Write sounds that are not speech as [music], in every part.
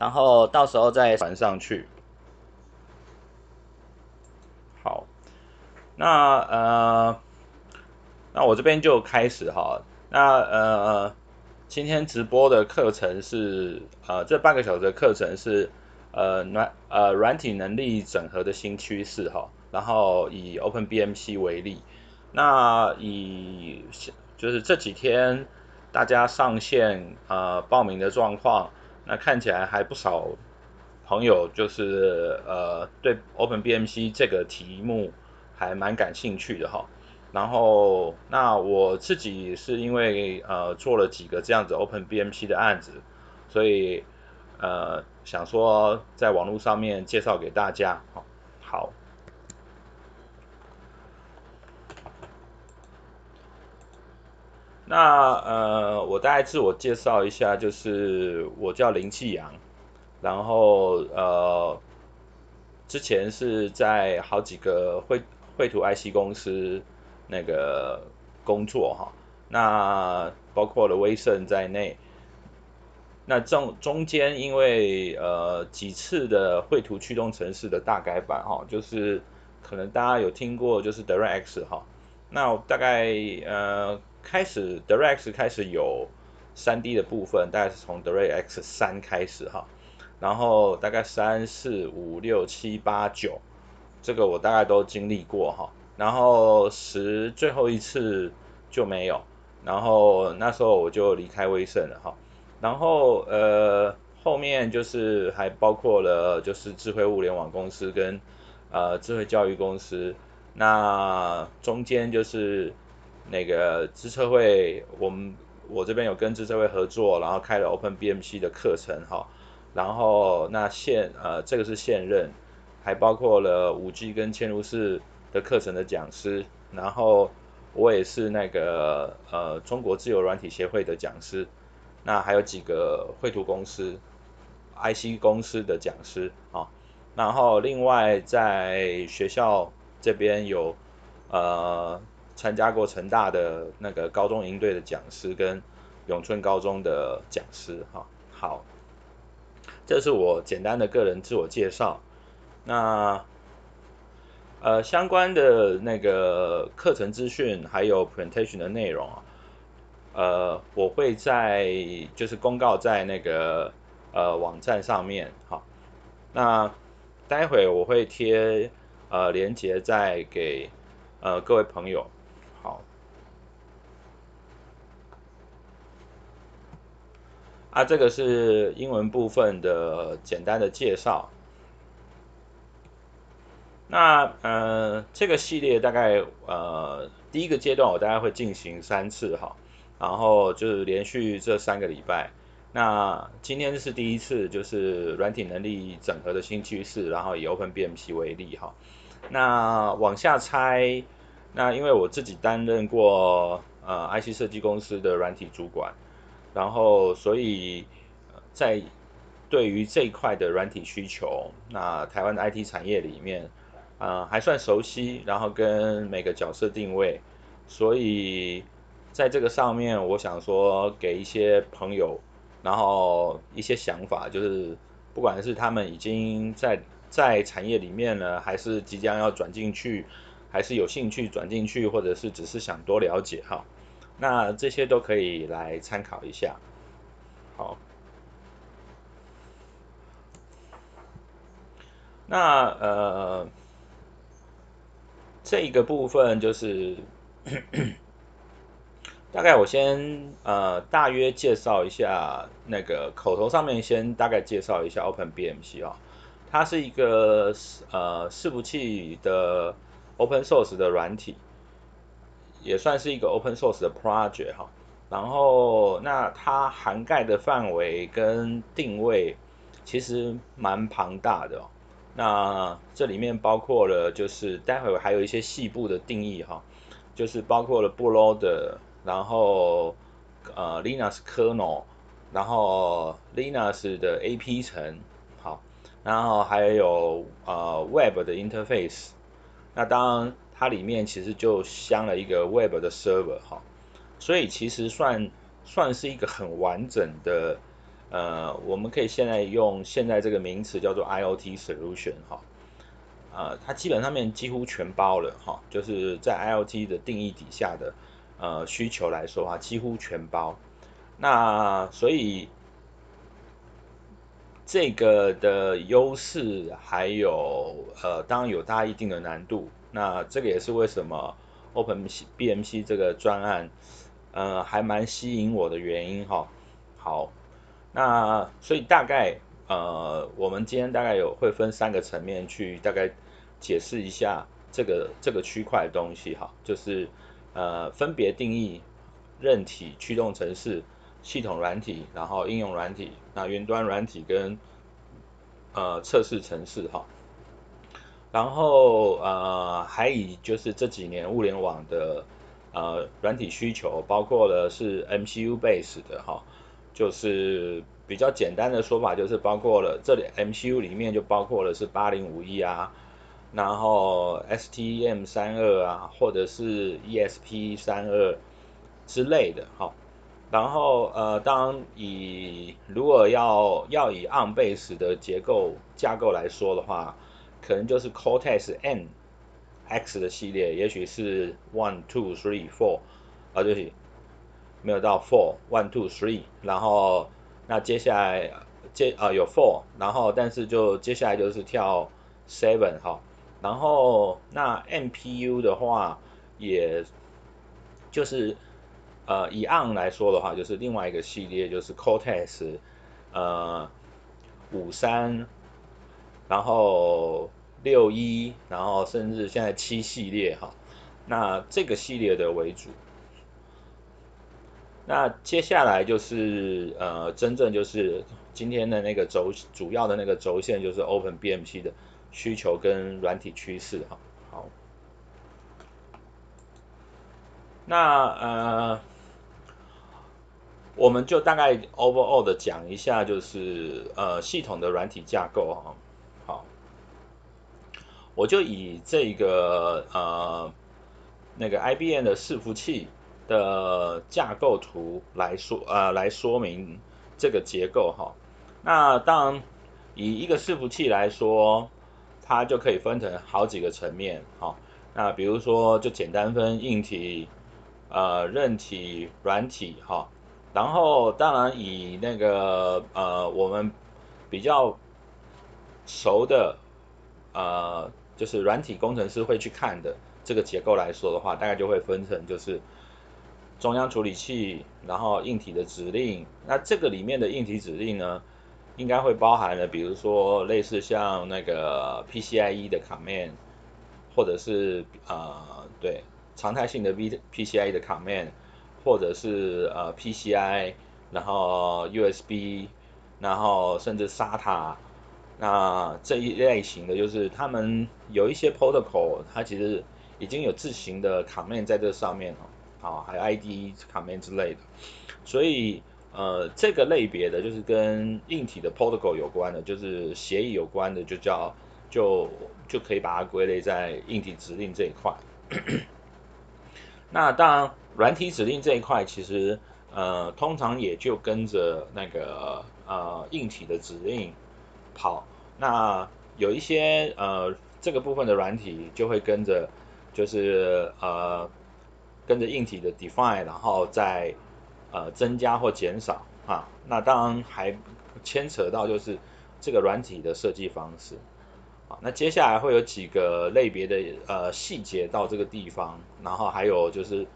然后到时候再传上去。好，那呃，那我这边就开始哈。那呃，今天直播的课程是呃，这半个小时的课程是呃软呃软体能力整合的新趋势哈。然后以 OpenBMC 为例，那以就是这几天大家上线呃报名的状况，那看起来还不少。朋友就是呃对 OpenBMC 这个题目还蛮感兴趣的哈，然后那我自己是因为呃做了几个这样子 OpenBMC 的案子，所以呃想说在网络上面介绍给大家，好，那呃我大概自我介绍一下，就是我叫林继阳。然后呃，之前是在好几个绘绘图 IC 公司那个工作哈，那包括了威盛在内，那中中间因为呃几次的绘图驱动程式的大改版哈，就是可能大家有听过就是 DirectX 哈，那大概呃开始 DirectX 开始有三 D 的部分，大概是从 DirectX 三开始哈。然后大概三四五六七八九，这个我大概都经历过哈。然后十最后一次就没有，然后那时候我就离开威盛了哈。然后呃后面就是还包括了就是智慧物联网公司跟呃智慧教育公司，那中间就是那个资策会，我们我这边有跟资策会合作，然后开了 OpenBMC 的课程哈。然后那现呃这个是现任，还包括了五 G 跟嵌入式的课程的讲师，然后我也是那个呃中国自由软体协会的讲师，那还有几个绘图公司、IC 公司的讲师啊，然后另外在学校这边有呃参加过成大的那个高中营队的讲师跟永春高中的讲师哈，好。这是我简单的个人自我介绍，那呃相关的那个课程资讯还有 presentation 的内容啊，呃我会在就是公告在那个呃网站上面，好，那待会我会贴呃连接再给呃各位朋友。啊，这个是英文部分的简单的介绍。那呃，这个系列大概呃第一个阶段我大概会进行三次哈，然后就是连续这三个礼拜。那今天是第一次，就是软体能力整合的新趋势，然后以 OpenBMC 为例哈。那往下拆，那因为我自己担任过呃 IC 设计公司的软体主管。然后，所以，在对于这一块的软体需求，那台湾的 IT 产业里面，啊、呃，还算熟悉，然后跟每个角色定位，所以在这个上面，我想说给一些朋友，然后一些想法，就是不管是他们已经在在产业里面呢，还是即将要转进去，还是有兴趣转进去，或者是只是想多了解哈。那这些都可以来参考一下。好，那呃，这个部分就是 [coughs] 大概我先呃大约介绍一下那个口头上面先大概介绍一下 OpenBMC 啊，它是一个呃伺服器的 Open Source 的软体。也算是一个 open source 的 project 哈，然后那它涵盖的范围跟定位其实蛮庞大的哦。那这里面包括了就是待会还有一些细部的定义哈，就是包括了 bootloader，然后呃 Linux kernel，然后 Linux 的 AP 层，好，然后还有呃 Web 的 interface，那当然。它里面其实就镶了一个 Web 的 server 哈，所以其实算算是一个很完整的呃，我们可以现在用现在这个名词叫做 IoT solution 哈，呃，它基本上面几乎全包了哈，就是在 IoT 的定义底下的呃需求来说啊，几乎全包。那所以这个的优势还有呃，当然有它一定的难度。那这个也是为什么 OpenBMC 这个专案呃还蛮吸引我的原因哈。好。那所以大概呃，我们今天大概有会分三个层面去大概解释一下这个这个区块的东西哈，就是呃分别定义韧体、驱动程式、系统软体，然后应用软体，那云端软体跟呃测试程式哈，然后呃还以就是这几年物联网的呃软体需求，包括了是 MCU base 的哈。就是比较简单的说法，就是包括了这里 MCU 里面就包括了是八零五一啊，然后 STM 三二啊，或者是 ESP 三二之类的哈。然后呃，当以如果要要以 ARM base 的结构架构来说的话，可能就是 Cortex N X 的系列，也许是 one two three four 啊，对不起。没有到 four one two three，然后那接下来接啊、呃、有 four，然后但是就接下来就是跳 seven 哈，然后那 MPU 的话，也就是呃以 ARM 来说的话，就是另外一个系列就是 Cortex 呃五三，然后六一，然后甚至现在七系列哈，那这个系列的为主。那接下来就是呃，真正就是今天的那个轴，主要的那个轴线就是 OpenBMC 的需求跟软体趋势哈。好，那呃，我们就大概 overall 的讲一下，就是呃系统的软体架构哈。我就以这个呃那个 IBM 的伺服器。的架构图来说，呃，来说明这个结构哈。那当然，以一个伺服器来说，它就可以分成好几个层面哈。那比如说，就简单分硬体、呃，韧体、软体哈。然后，当然以那个呃，我们比较熟的呃，就是软体工程师会去看的这个结构来说的话，大概就会分成就是。中央处理器，然后硬体的指令，那这个里面的硬体指令呢，应该会包含了，比如说类似像那个 PCIe 的 command，或者是呃对常态性的 V PCIe 的 command，或者是呃 PCI，然后 USB，然后甚至 SATA，那这一类型的就是他们有一些 protocol，它其实已经有自行的 command 在这上面了。好，还有 IDE command 之类的，所以呃，这个类别的就是跟硬体的 protocol 有关的，就是协议有关的，就叫就就可以把它归类在硬体指令这一块。那当然，软体指令这一块其实呃，通常也就跟着那个呃硬体的指令跑。那有一些呃这个部分的软体就会跟着，就是呃。跟着硬体的 define，然后再呃增加或减少啊，那当然还牵扯到就是这个软体的设计方式啊。那接下来会有几个类别的呃细节到这个地方，然后还有就是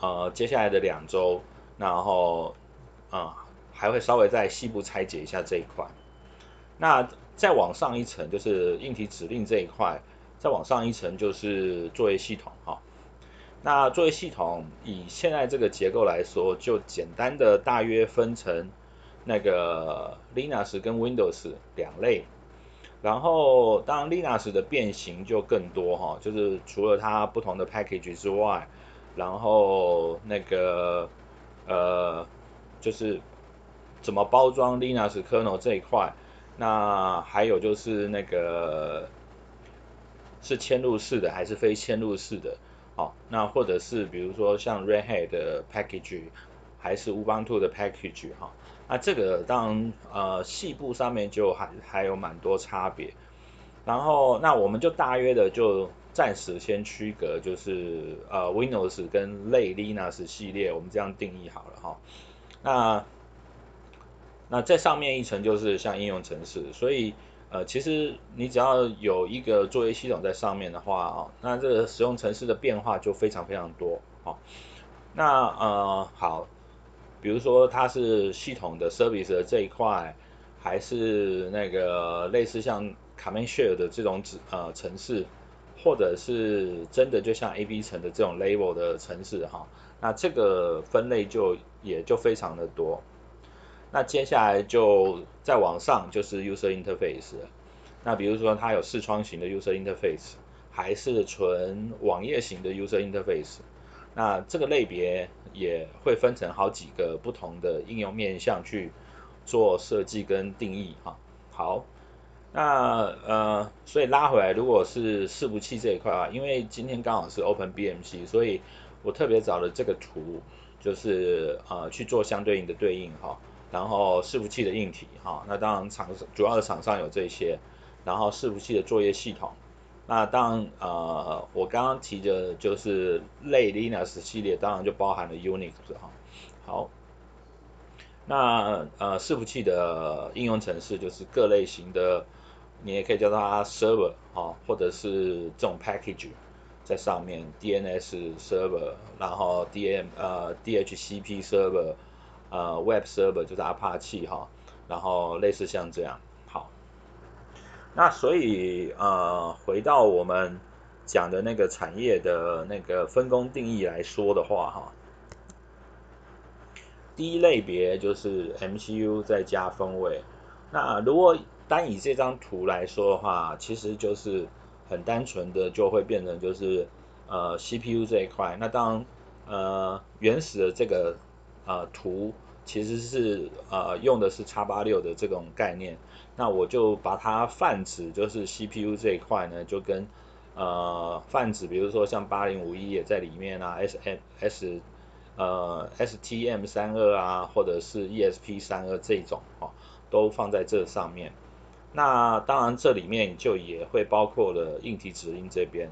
呃接下来的两周，然后啊、还会稍微再细部拆解一下这一块。那再往上一层就是硬体指令这一块，再往上一层就是作业系统哈。那作业系统以现在这个结构来说，就简单的大约分成那个 Linux 跟 Windows 两类，然后当然 Linux 的变形就更多哈，就是除了它不同的 package 之外，然后那个呃就是怎么包装 Linux kernel 这一块，那还有就是那个是嵌入式的还是非嵌入式的？好，那或者是比如说像 Red Hat 的 package，还是 Ubuntu 的 package 哈，那这个当然呃细部上面就还还有蛮多差别。然后那我们就大约的就暂时先区隔，就是呃 Windows 跟类 Linux 系列，我们这样定义好了哈。那那在上面一层就是像应用程式，所以呃其实你只要有一个作业系统在上面的话哦，那这个使用程式的变化就非常非常多哦。那呃好，比如说它是系统的 service 的这一块，还是那个类似像 command share 的这种指呃程式，或者是真的就像 A B 层的这种 level 的程式哈，那这个分类就也就非常的多。那接下来就再往上就是 user interface，那比如说它有视窗型的 user interface，还是纯网页型的 user interface，那这个类别也会分成好几个不同的应用面向去做设计跟定义哈。好，那呃，所以拉回来，如果是伺服器这一块啊，因为今天刚好是 OpenBMC，所以我特别找了这个图，就是呃去做相对应的对应哈。然后伺服器的硬体哈，那当然厂主要的厂商有这些，然后伺服器的作业系统，那当然呃我刚刚提的就是类 Linux 系列，当然就包含了 Unix 哈。好，那呃伺服器的应用程式就是各类型的，你也可以叫它 server 哈，或者是这种 package 在上面 DNS server，然后 DM 呃 DHCP server。呃，Web Server 就是 Apache 哈，然后类似像这样，好，那所以呃，回到我们讲的那个产业的那个分工定义来说的话哈，第一类别就是 MCU 再加分位，那如果单以这张图来说的话，其实就是很单纯的就会变成就是呃 CPU 这一块，那当呃原始的这个。呃，图其实是呃用的是叉八六的这种概念，那我就把它泛指，就是 CPU 这一块呢，就跟呃泛指，比如说像8051也在里面啊，S M S 呃 STM 三二啊，或者是 ESP 三二这种哦，都放在这上面。那当然这里面就也会包括了硬体指令这边，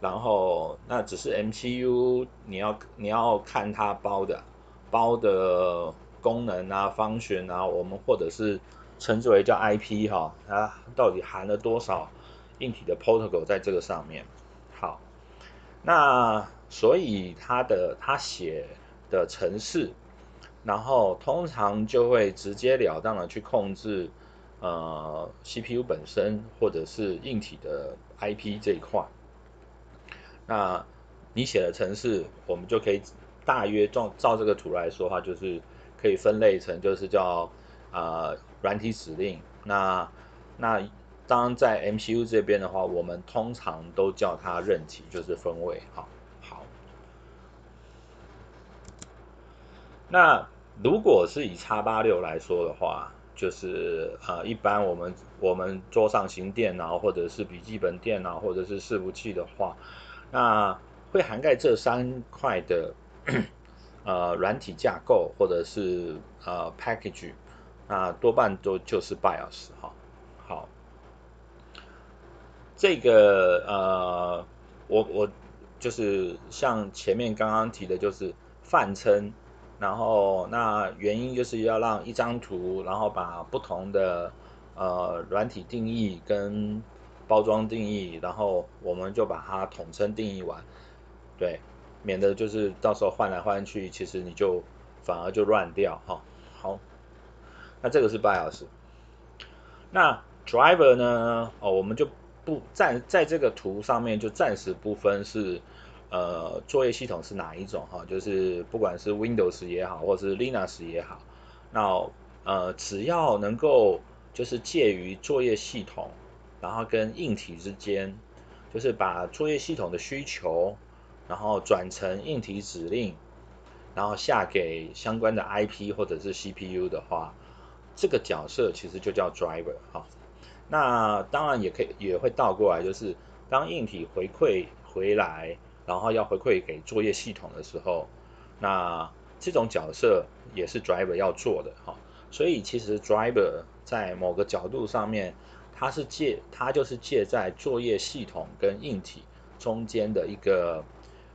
然后那只是 MCU 你要你要看它包的。包的功能啊、方选啊，我们或者是称之为叫 IP 哈，它到底含了多少硬体的 protocol 在这个上面？好，那所以它的它写的程式，然后通常就会直截了当的去控制呃 CPU 本身或者是硬体的 IP 这一块。那你写的程式，我们就可以。大约照照这个图来说的话，就是可以分类成就是叫呃软体指令。那那当然在 MCU 这边的话，我们通常都叫它韧体，就是分位。好，好。那如果是以 x 八六来说的话，就是呃一般我们我们桌上型电脑或者是笔记本电脑或者是伺服器的话，那会涵盖这三块的。呃，软体架构或者是呃 package，那多半都就是 BIOS 哈。好，这个呃，我我就是像前面刚刚提的，就是泛称，然后那原因就是要让一张图，然后把不同的呃软体定义跟包装定义，然后我们就把它统称定义完，对。免得就是到时候换来换去，其实你就反而就乱掉哈。好，那这个是 BIOS。那 driver 呢？哦，我们就不暂在这个图上面就暂时不分是呃作业系统是哪一种哈，就是不管是 Windows 也好，或是 Linux 也好，那呃只要能够就是介于作业系统，然后跟硬体之间，就是把作业系统的需求。然后转成硬体指令，然后下给相关的 IP 或者是 CPU 的话，这个角色其实就叫 driver 哈。那当然也可以也会倒过来，就是当硬体回馈回来，然后要回馈给作业系统的时候，那这种角色也是 driver 要做的哈。所以其实 driver 在某个角度上面，它是借，它就是借在作业系统跟硬体中间的一个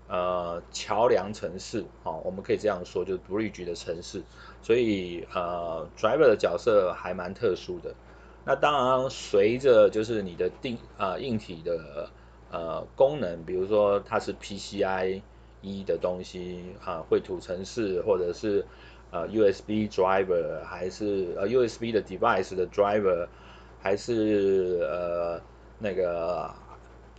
呃桥梁城市，哦，我们可以这样说，就是 bridge 的城市。所以呃 driver 的角色还蛮特殊的。那当然随着就是你的定呃硬体的呃功能，比如说它是 PCIe 的东西啊，绘图城市或者是。呃，USB driver 还是呃 USB 的 device 的 driver，还是呃那个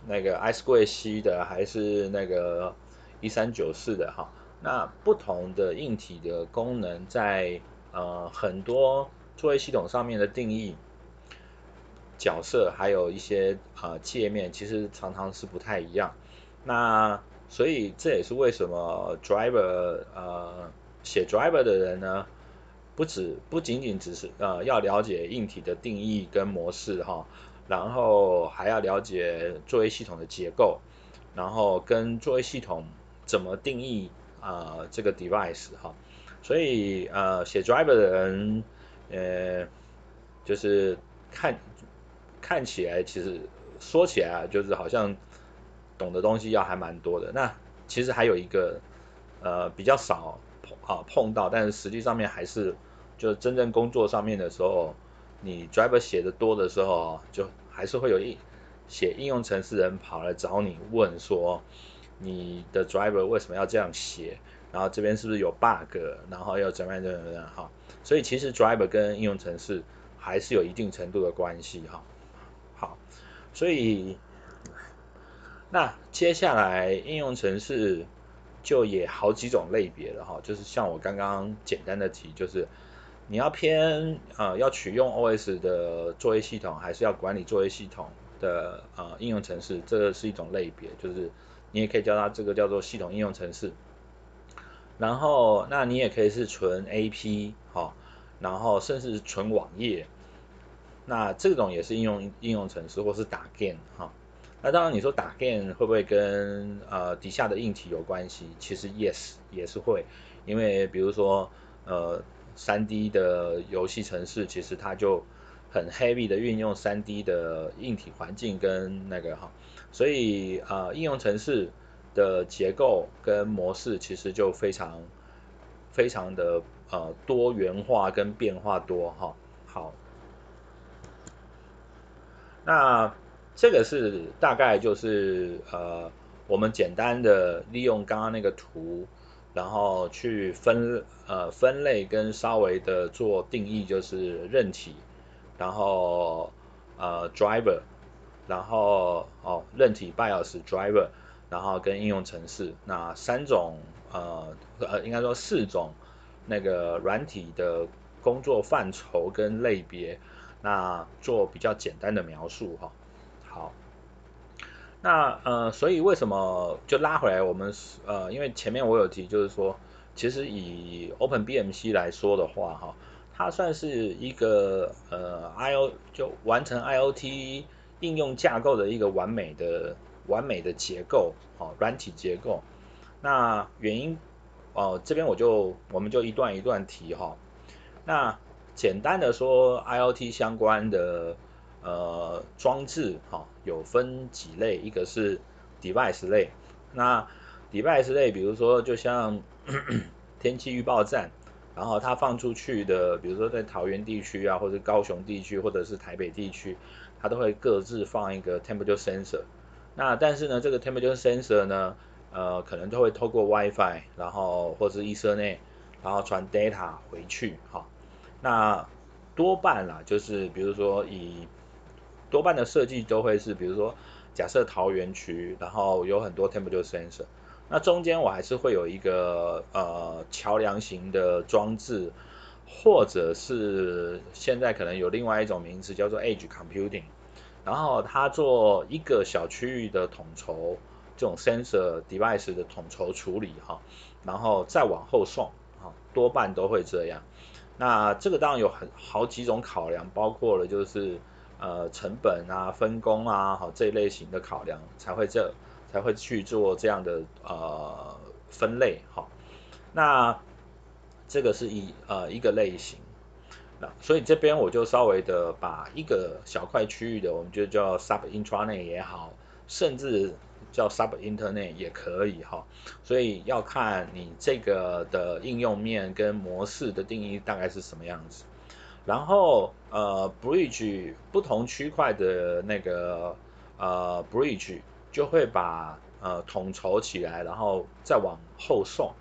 那个 I2C 的，还是那个一三九四的哈。那不同的硬体的功能在呃很多作业系统上面的定义角色，还有一些呃界面，其实常常是不太一样。那所以这也是为什么 driver 呃。写 driver 的人呢，不止不仅仅只是呃要了解硬体的定义跟模式哈，然后还要了解作业系统的结构，然后跟作业系统怎么定义啊、呃、这个 device 哈，所以呃写 driver 的人呃就是看看起来其实说起来就是好像懂的东西要还蛮多的，那其实还有一个呃比较少碰。啊，碰到，但是实际上面还是，就真正工作上面的时候，你 driver 写的多的时候，就还是会有一写应用程式人跑来找你问说，你的 driver 为什么要这样写？然后这边是不是有 bug？然后要怎么样怎么样哈？所以其实 driver 跟应用程式还是有一定程度的关系哈。好，所以那接下来应用程式。就也好几种类别了哈，就是像我刚刚简单的提，就是你要偏呃要取用 OS 的作业系统，还是要管理作业系统的呃应用程式，这个是一种类别，就是你也可以叫它这个叫做系统应用程式。然后那你也可以是纯 AP 哈，然后甚至是纯网页，那这种也是应用应用程式或是打 game 哈。那当然，你说打 game 会不会跟呃底下的硬体有关系？其实 yes 也是会，因为比如说呃 3D 的游戏城市，其实它就很 heavy 的运用 3D 的硬体环境跟那个哈，所以呃应用城市的结构跟模式其实就非常非常的呃多元化跟变化多哈。好，那。这个是大概就是呃，我们简单的利用刚刚那个图，然后去分呃分类跟稍微的做定义，就是韧体，然后呃 driver，然后哦韧体 BIOS driver，然后跟应用程式那三种呃呃应该说四种那个软体的工作范畴跟类别，那做比较简单的描述哈。那呃，所以为什么就拉回来？我们呃，因为前面我有提，就是说，其实以 OpenBMC 来说的话，哈，它算是一个呃 IO 就完成 IoT 应用架构的一个完美的完美的结构，好，软体结构。那原因哦、这边我就我们就一段一段提哈。那简单的说，IoT 相关的。呃，装置哈、有分几类，一个是 device 类，那 device 类，比如说就像 [clears throat] 天气预报站，然后它放出去的，比如说在桃园地区啊，或者高雄地区，或者是台北地区，它都会各自放一个 temperature sensor。那但是呢，这个 temperature sensor 呢，呃，可能都会透过 WiFi，然后或是 Ethernet，然后传 data 回去哈、那多半啦，就是比如说以多半的设计都会是，比如说，假设桃园区，然后有很多 temperature sensor，那中间我还是会有一个呃桥梁型的装置，或者是现在可能有另外一种名词叫做 edge computing，然后它做一个小区域的统筹，这种 sensor device 的统筹处理哈，然后再往后送啊，多半都会这样。那这个当然有很好几种考量，包括了就是。呃，成本啊，分工啊，好这一类型的考量才会这才会去做这样的呃分类，好，那这个是一呃一个类型。那所以这边我就稍微的把一个小块区域的，我们就叫 sub intranet 也好，甚至叫 sub internet 也可以哈。所以要看你这个的应用面跟模式的定义大概是什么样子。然后呃 bridge 不同区块的那个呃 bridge 就会把呃统筹起来，然后再往后送。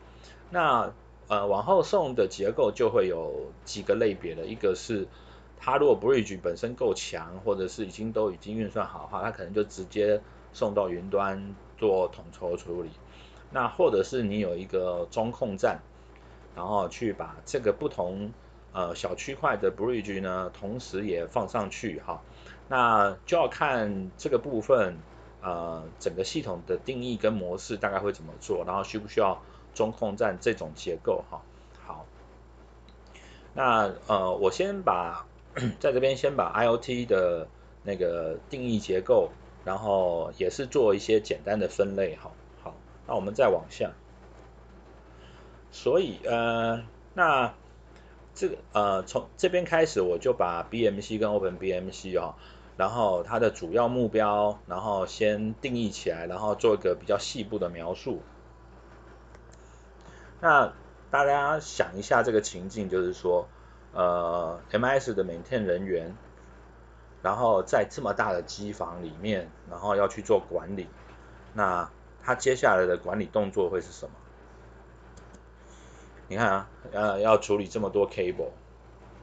那呃往后送的结构就会有几个类别的，一个是它如果 bridge 本身够强，或者是已经都已经运算好的话，它可能就直接送到云端做统筹处理。那或者是你有一个中控站，然后去把这个不同呃小区块的 bridge 呢，同时也放上去哈。那就要看这个部分呃整个系统的定义跟模式大概会怎么做，然后需不需要中控站这种结构哈。好，那呃我先把在这边先把 IoT 的那个定义结构，然后也是做一些简单的分类哈。好那我们再往下，所以呃，那这个呃，从这边开始我就把 BMC 跟 OpenBMC 哦，然后它的主要目标，然后先定义起来，然后做一个比较细部的描述。那大家想一下这个情境，就是说，呃，MS 的 maintain 人员，然后在这么大的机房里面，然后要去做管理，那他接下来的管理动作会是什么？你看啊，呃，要处理这么多 cable，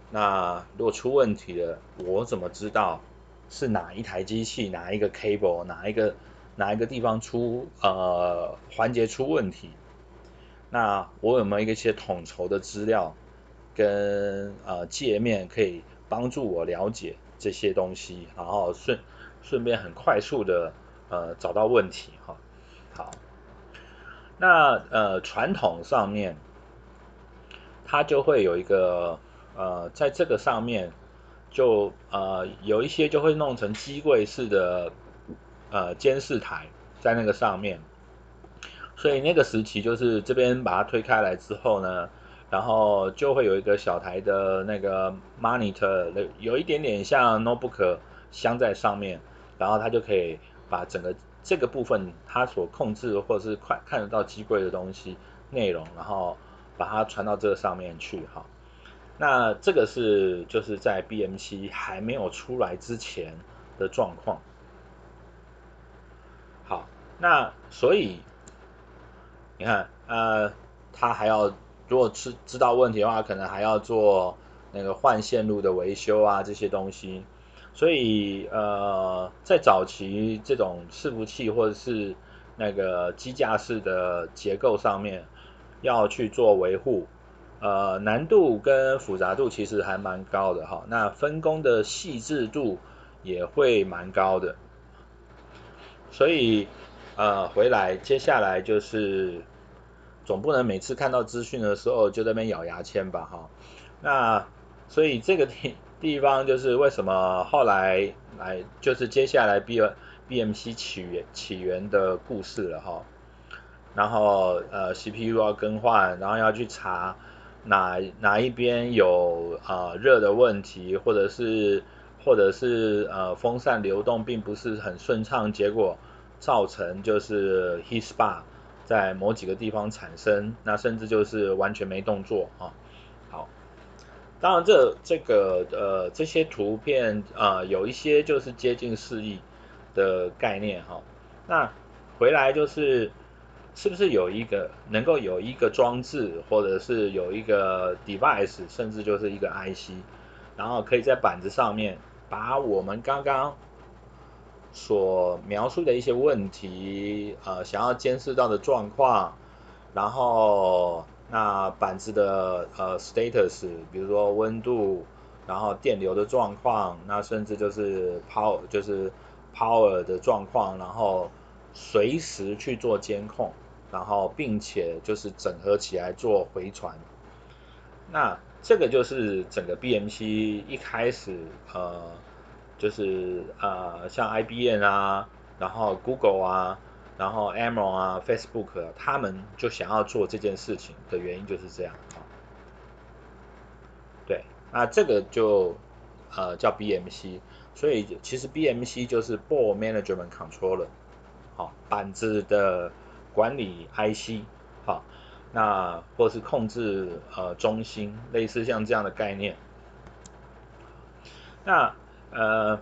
那如果出问题了，我怎么知道是哪一台机器、哪一个 cable、哪一个哪一个地方出呃环节出问题？那我有没有一些统筹的资料跟呃界面可以帮助我了解这些东西，然后顺顺便很快速的呃找到问题哈？好，那呃传统上面，它就会有一个呃在这个上面就呃有一些就会弄成机柜式的呃监视台在那个上面，所以那个时期就是这边把它推开来之后呢，然后就会有一个小台的那个 monitor，有一点点像 notebook 镶在上面，然后它就可以把整个。这个部分它所控制或者是快看得到机柜的东西内容，然后把它传到这个上面去哈。那这个是就是在 BMC 还没有出来之前的状况。好，那所以你看呃，它还要如果是知道问题的话，可能还要做那个换线路的维修啊这些东西。所以呃，在早期这种伺服器或者是那个机架式的结构上面，要去做维护，呃，难度跟复杂度其实还蛮高的哈。那分工的细致度也会蛮高的。所以呃，回来接下来就是总不能每次看到资讯的时候就在那边咬牙签吧哈。那所以这个地。[laughs] 地方就是为什么后来来就是接下来 B BMC 起源起源的故事了哈，然后呃 CPU 要更换，然后要去查哪哪一边有呃热的问题，或者是或者是呃风扇流动并不是很顺畅，结果造成就是 heat spa 在某几个地方产生，那甚至就是完全没动作啊。好当然这，这这个呃这些图片啊、有一些就是接近示意的概念哈。那回来就是是不是有一个能够有一个装置，或者是有一个 device，甚至就是一个 IC，然后可以在板子上面把我们刚刚所描述的一些问题，呃，想要监视到的状况，然后。那板子的呃 status，比如说温度，然后电流的状况，那甚至就是 power 就是 power 的状况，然后随时去做监控，然后并且就是整合起来做回传。那这个就是整个 BMC 一开始呃就是呃像 IBM 啊，然后 Google 啊。然后 a m a o n 啊，Facebook 啊，他们就想要做这件事情的原因就是这样啊。对，那这个就呃叫 BMC，所以其实 BMC 就是 Board Management Controller，好，板子的管理 IC，好，那或是控制呃中心，类似像这样的概念。那呃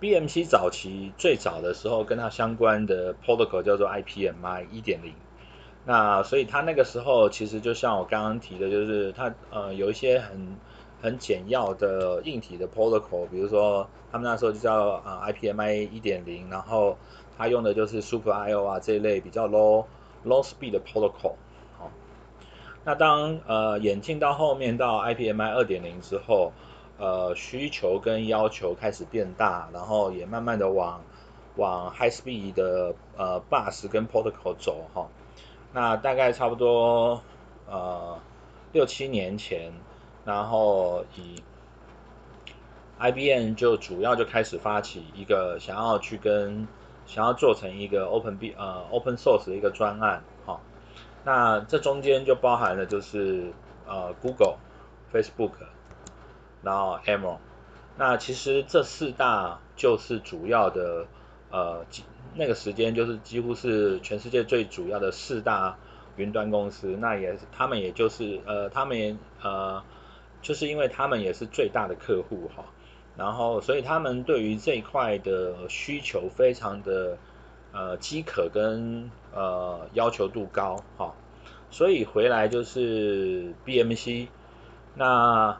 BMC 早期最早的时候跟它相关的 protocol 叫做 IPMI 一点零。那所以它那个时候其实就像我刚刚提的，就是它呃有一些很很简要的硬体的 protocol，比如说他们那时候就叫呃 IPMI 一点零，然后它用的就是 Super I/O 啊这一类比较 low low speed 的 protocol。好，那当呃演进到后面到 IPMI 二点零之后，呃需求跟要求开始变大，然后也慢慢的往往 high speed 的呃 bus 跟 protocol 走哈。那大概差不多呃六七年前，然后以 IBM 就主要就开始发起一个想要去跟想要做成一个 Open B 呃 Open Source 的一个专案哈、那这中间就包含了就是呃 Google、Facebook，然后 a m o。那其实这四大就是主要的呃。那个时间就是几乎是全世界最主要的四大云端公司，那也他们也就是呃他们也呃就是因为他们也是最大的客户哈，然后所以他们对于这一块的需求非常的呃饥渴跟呃要求度高哈，所以回来就是 BMC，那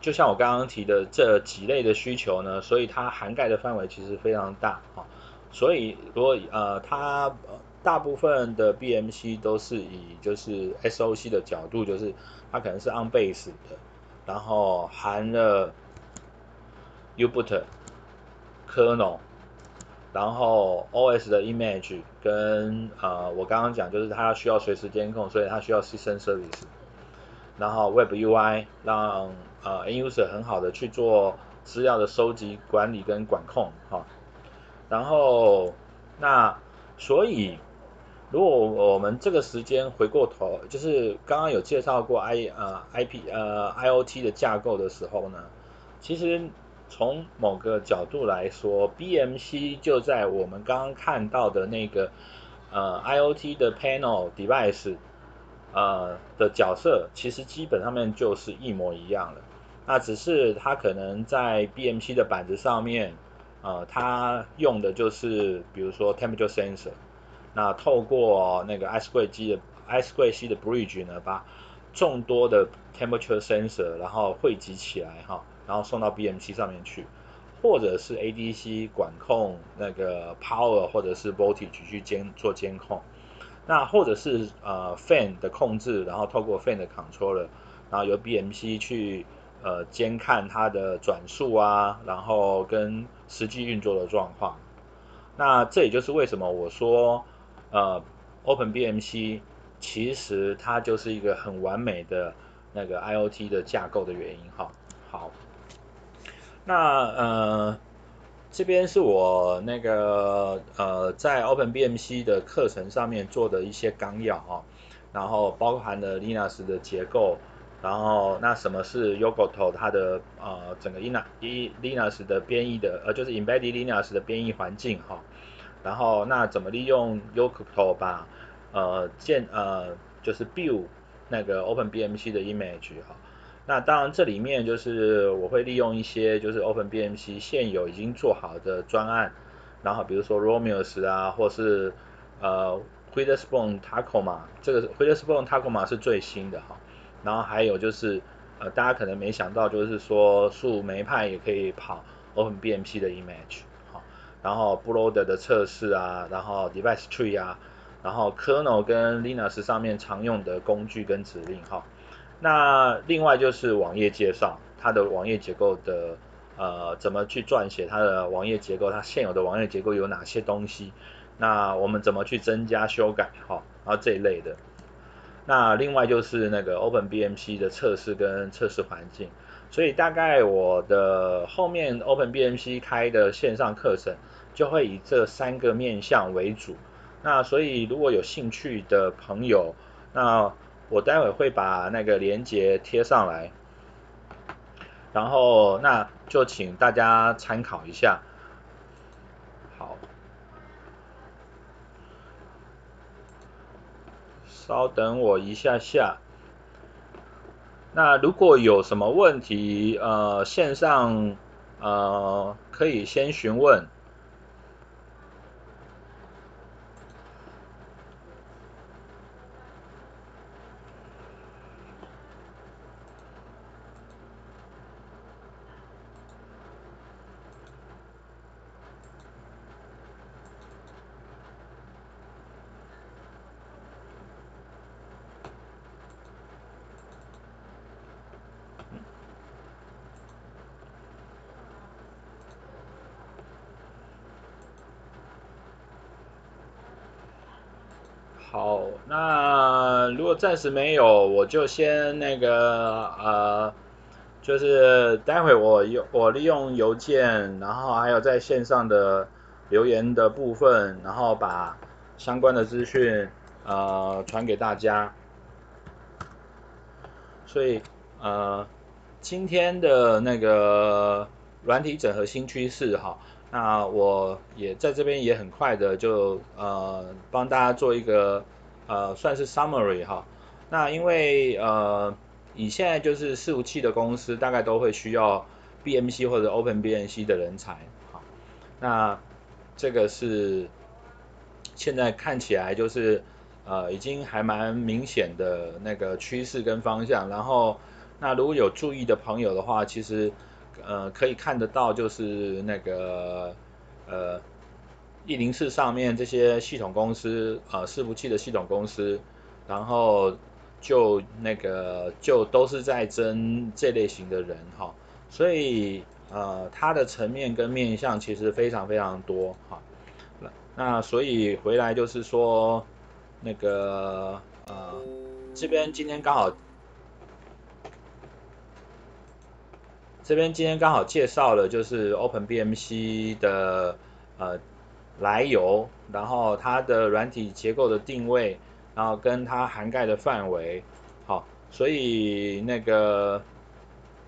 就像我刚刚提的这几类的需求呢，所以它涵盖的范围其实非常大哈。所以，如果呃，它大部分的 BMC 都是以就是 SOC 的角度，就是它可能是 on base 的，然后含了 U-Boot kernel，然后 OS 的 image 跟呃，我刚刚讲就是它需要随时监控，所以它需要 System Service，然后 Web UI 让呃 End User 很好的去做资料的收集、管理跟管控哈。然后，那所以，如果我们这个时间回过头，就是刚刚有介绍过 I 呃 IP 呃 IoT 的架构的时候呢，其实从某个角度来说，BMC 就在我们刚刚看到的那个呃 IoT 的 panel device 呃的角色，其实基本上面就是一模一样的。那只是它可能在 BMC 的板子上面。呃，它用的就是比如说 temperature sensor，那透过那个 ice 柜机的 ice 柜机的 bridge 呢，把众多的 temperature sensor 然后汇集起来哈，然后送到 BMC 上面去，或者是 ADC 管控那个 power 或者是 voltage 去监做监控，那或者是呃 fan 的控制，然后透过 fan 的 controller，然后由 BMC 去。呃，监看它的转速啊，然后跟实际运作的状况。那这也就是为什么我说，呃，OpenBMC 其实它就是一个很完美的那个 IoT 的架构的原因哈。好，那呃，这边是我那个呃在 OpenBMC 的课程上面做的一些纲要啊，然后包含了 Linux 的结构。然后那什么是 Yocto 它的呃整个 Linux 的编译的呃就是 Embedded Linux 的编译环境哈，然后那怎么利用 Yocto 把呃建呃就是 build 那个 OpenBMC 的 image 哈，那当然这里面就是我会利用一些就是 OpenBMC 现有已经做好的专案，然后比如说 Romeos 啊或是呃 Witherspoon Tacoma 这个 Witherspoon Tacoma 是最新的哈。然后还有就是，呃，大家可能没想到，就是说树莓派也可以跑 OpenBMC 的 image，好，然后 Bootloader 的测试啊，然后 Device Tree 啊，然后 Kernel 跟 Linux 上面常用的工具跟指令，哈，那另外就是网页介绍，它的网页结构的，呃，怎么去撰写它的网页结构，它现有的网页结构有哪些东西，那我们怎么去增加修改，哈，然后这一类的。那另外就是那个 OpenBMC 的测试跟测试环境，所以大概我的后面 OpenBMC 开的线上课程就会以这三个面向为主。那所以如果有兴趣的朋友，那我待会会把那个连接贴上来，然后那就请大家参考一下。好，稍等我一下下。那如果有什么问题，呃，线上呃可以先询问。好，那如果暂时没有，我就先那个呃，就是待会我用我利用邮件，然后还有在线上的留言的部分，然后把相关的资讯呃传给大家。所以呃，今天的那个软体整合新趋势哈。那我也在这边也很快的就呃帮大家做一个呃算是 summary 哈。那因为呃你现在就是伺服器的公司大概都会需要 BMC 或者 OpenBMC 的人才，好，那这个是现在看起来就是呃已经还蛮明显的那个趋势跟方向。然后那如果有注意的朋友的话，其实。呃，可以看得到，就是那个呃，一零四上面这些系统公司，呃，伺服器的系统公司，然后就那个就都是在争这类型的人哈，所以呃，它的层面跟面向其实非常非常多哈。那所以回来就是说，那个呃，这边今天刚好。这边今天刚好介绍了就是 OpenBMC 的呃来由，然后它的软体结构的定位，然后跟它涵盖的范围，好，所以那个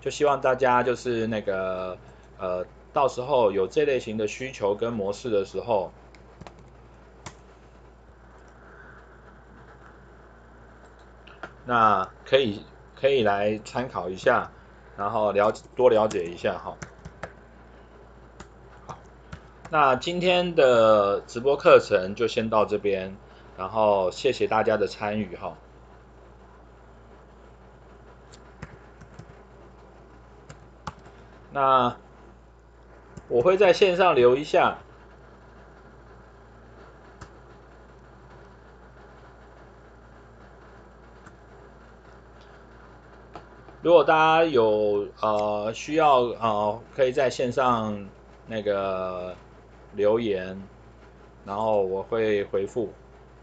就希望大家就是那个呃到时候有这类型的需求跟模式的时候，那可以可以来参考一下。然后了多了解一下哈，好，那今天的直播课程就先到这边，然后谢谢大家的参与哈。那我会在线上留一下。如果大家有呃需要呃，可以在线上那个留言，然后我会回复。